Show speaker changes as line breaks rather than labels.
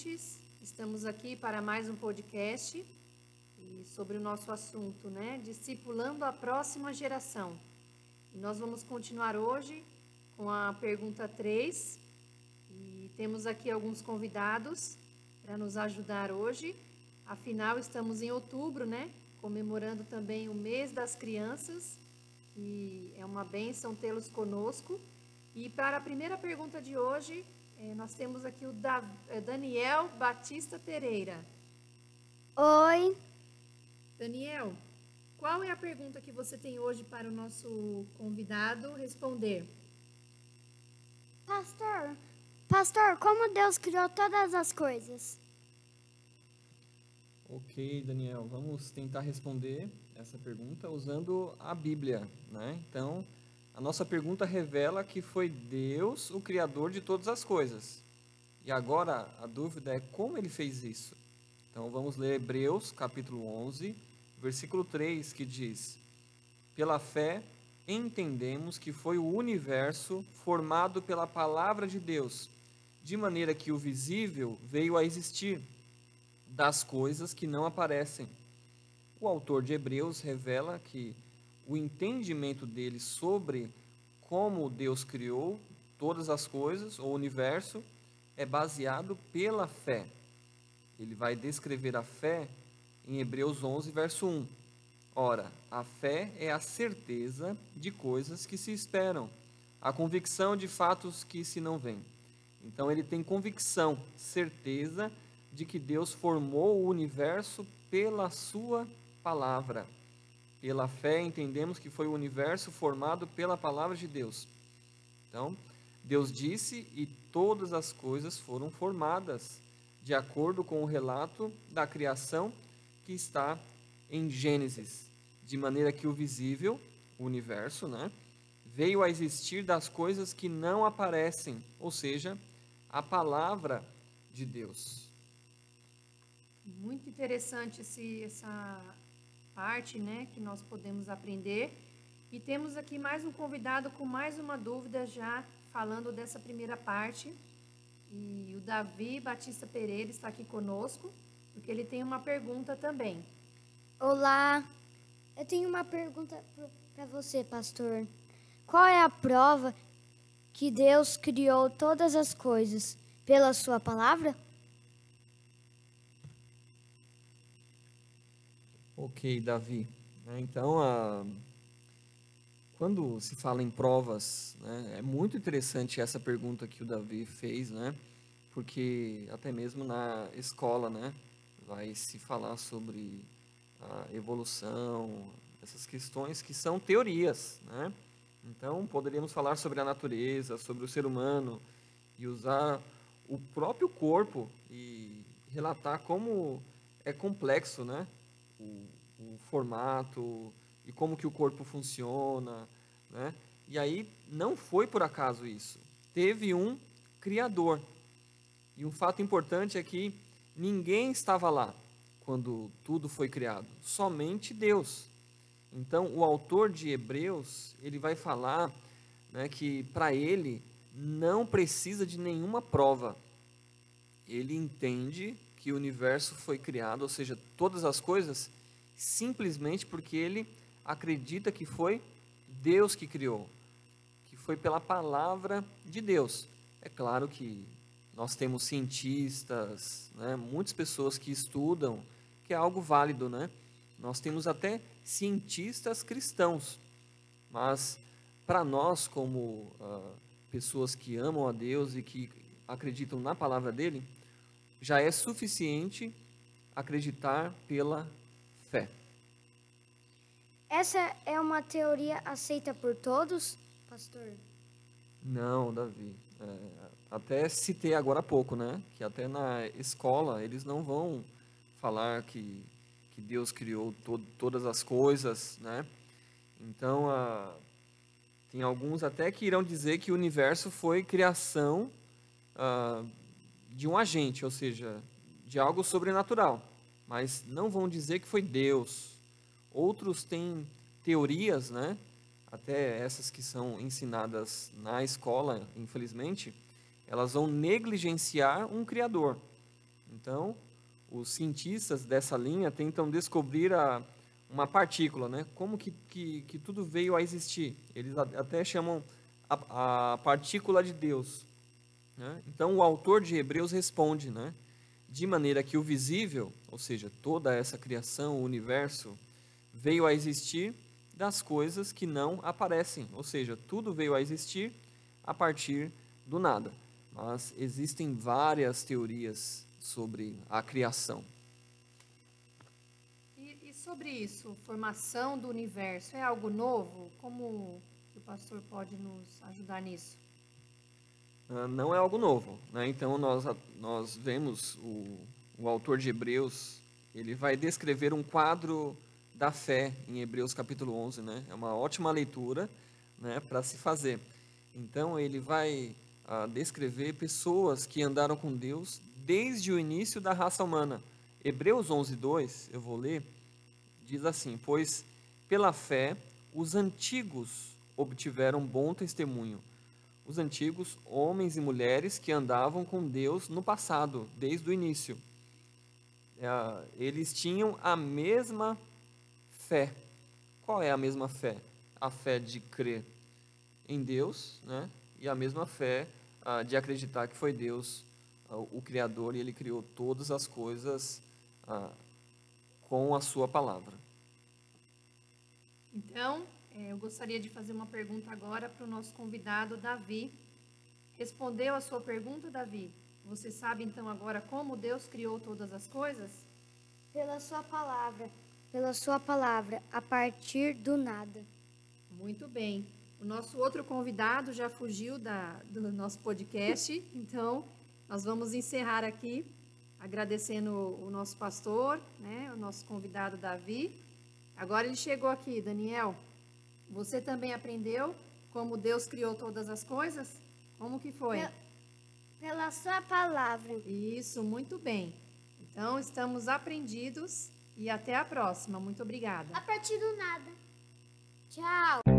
ouvintes. Estamos aqui para mais um podcast sobre o nosso assunto, né? Discipulando a próxima geração. E nós vamos continuar hoje com a pergunta 3. E temos aqui alguns convidados para nos ajudar hoje. Afinal, estamos em outubro, né? Comemorando também o mês das crianças. E é uma bênção tê-los conosco. E para a primeira pergunta de hoje, eh, nós temos aqui o eh, Daniel Batista Pereira.
Oi.
Daniel, qual é a pergunta que você tem hoje para o nosso convidado responder?
Pastor, pastor, como Deus criou todas as coisas?
Ok, Daniel, vamos tentar responder essa pergunta usando a Bíblia, né? Então, a nossa pergunta revela que foi Deus o criador de todas as coisas. E agora a dúvida é como ele fez isso. Então vamos ler Hebreus, capítulo 11, versículo 3, que diz: Pela fé entendemos que foi o universo formado pela palavra de Deus, de maneira que o visível veio a existir das coisas que não aparecem. O autor de Hebreus revela que o entendimento dele sobre como Deus criou todas as coisas, o universo, é baseado pela fé. Ele vai descrever a fé em Hebreus 11, verso 1. Ora, a fé é a certeza de coisas que se esperam, a convicção de fatos que se não veem. Então ele tem convicção, certeza de que Deus formou o universo pela sua palavra. Pela fé entendemos que foi o universo formado pela palavra de Deus. Então, Deus disse e todas as coisas foram formadas de acordo com o relato da criação que está em Gênesis, de maneira que o visível, o universo, né, veio a existir das coisas que não aparecem, ou seja, a palavra de Deus.
Muito interessante esse, essa parte né, que nós podemos aprender. E temos aqui mais um convidado com mais uma dúvida já falando dessa primeira parte. E o Davi Batista Pereira está aqui conosco, porque ele tem uma pergunta também.
Olá, eu tenho uma pergunta para você, pastor. Qual é a prova que Deus criou todas as coisas pela sua palavra?
Ok, Davi. Né, então, a... quando se fala em provas, né, é muito interessante essa pergunta que o Davi fez, né? Porque até mesmo na escola, né, vai se falar sobre a evolução, essas questões que são teorias, né? Então, poderíamos falar sobre a natureza, sobre o ser humano e usar o próprio corpo e relatar como é complexo, né? O, o formato e como que o corpo funciona, né? E aí não foi por acaso isso. Teve um criador. E um fato importante é que ninguém estava lá quando tudo foi criado, somente Deus. Então, o autor de Hebreus, ele vai falar né, que para ele não precisa de nenhuma prova. Ele entende que o universo foi criado, ou seja, todas as coisas, simplesmente porque ele acredita que foi Deus que criou, que foi pela palavra de Deus. É claro que nós temos cientistas, né, muitas pessoas que estudam, que é algo válido, né? Nós temos até cientistas cristãos, mas para nós, como uh, pessoas que amam a Deus e que acreditam na palavra dele, já é suficiente acreditar pela fé.
Essa é uma teoria aceita por todos, pastor?
Não, Davi. É, até citei agora há pouco, né? Que até na escola eles não vão falar que, que Deus criou to todas as coisas, né? Então, a, tem alguns até que irão dizer que o universo foi criação ah, de um agente, ou seja, de algo sobrenatural, mas não vão dizer que foi Deus. Outros têm teorias, né? Até essas que são ensinadas na escola, infelizmente, elas vão negligenciar um criador. Então, os cientistas dessa linha tentam descobrir a, uma partícula, né? Como que, que, que tudo veio a existir? Eles até chamam a, a partícula de Deus. Né? Então, o autor de Hebreus responde, né? De maneira que o visível, ou seja, toda essa criação, o universo, veio a existir das coisas que não aparecem, ou seja, tudo veio a existir a partir do nada. Mas existem várias teorias sobre a criação.
E, e, sobre isso, formação do universo, é algo novo? Como o pastor pode nos ajudar nisso?
Uh, não é algo novo. Né? Então, nós, nós vemos o, o autor de Hebreus, ele vai descrever um quadro da fé em Hebreus capítulo 11. Né? É uma ótima leitura né, para se fazer. Então, ele vai uh, descrever pessoas que andaram com Deus desde o início da raça humana. Hebreus 11, 2, eu vou ler, diz assim: Pois pela fé os antigos obtiveram bom testemunho. Os antigos, homens e mulheres que andavam com Deus no passado, desde o início. É, eles tinham a mesma fé. Qual é a mesma fé? A fé de crer em Deus, né? E a mesma fé ah, de acreditar que foi Deus o Criador e ele criou todas as coisas ah, com a sua palavra.
Então, eu gostaria de fazer uma pergunta agora para o nosso convidado, Davi. Respondeu a sua pergunta, Davi? Você sabe então agora como Deus criou todas as coisas?
Pela sua palavra, pela sua palavra, a partir do nada.
Muito bem. O nosso outro convidado já fugiu da, do nosso podcast, então nós vamos encerrar aqui agradecendo o nosso pastor, né, o nosso convidado Davi. Agora ele chegou aqui, Daniel. Você também aprendeu como Deus criou todas as coisas? Como que foi?
Pela sua palavra.
Isso, muito bem. Então estamos aprendidos e até a próxima. Muito obrigada.
A partir do nada. Tchau.